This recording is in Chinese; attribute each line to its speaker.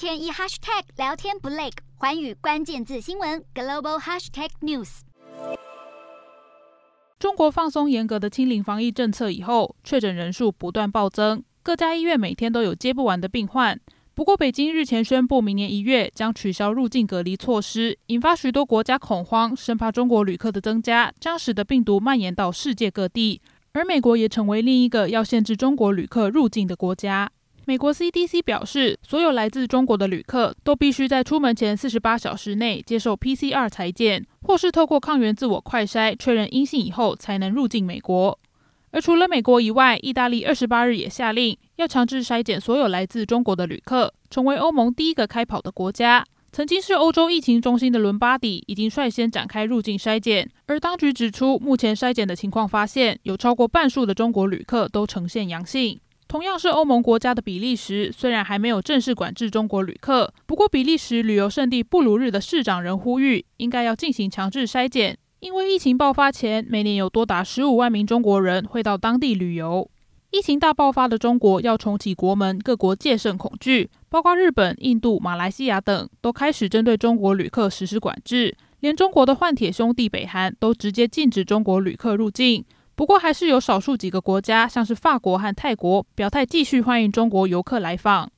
Speaker 1: 天一 hashtag 聊天不累，环宇关键字新闻 global hashtag news。
Speaker 2: 中国放松严格的清零防疫政策以后，确诊人数不断暴增，各家医院每天都有接不完的病患。不过，北京日前宣布，明年一月将取消入境隔离措施，引发许多国家恐慌，生怕中国旅客的增加将使得病毒蔓延到世界各地。而美国也成为另一个要限制中国旅客入境的国家。美国 CDC 表示，所有来自中国的旅客都必须在出门前四十八小时内接受 PCR 裁检，或是透过抗原自我快筛确认阴性以后，才能入境美国。而除了美国以外，意大利二十八日也下令要强制筛检所有来自中国的旅客，成为欧盟第一个开跑的国家。曾经是欧洲疫情中心的伦巴底已经率先展开入境筛检，而当局指出，目前筛检的情况发现，有超过半数的中国旅客都呈现阳性。同样是欧盟国家的比利时，虽然还没有正式管制中国旅客，不过比利时旅游胜地布鲁日的市长仍呼吁，应该要进行强制筛检，因为疫情爆发前，每年有多达十五万名中国人会到当地旅游。疫情大爆发的中国要重启国门，各国戒慎恐惧，包括日本、印度、马来西亚等，都开始针对中国旅客实施管制。连中国的换铁兄弟北韩都直接禁止中国旅客入境。不过，还是有少数几个国家，像是法国和泰国，表态继续欢迎中国游客来访。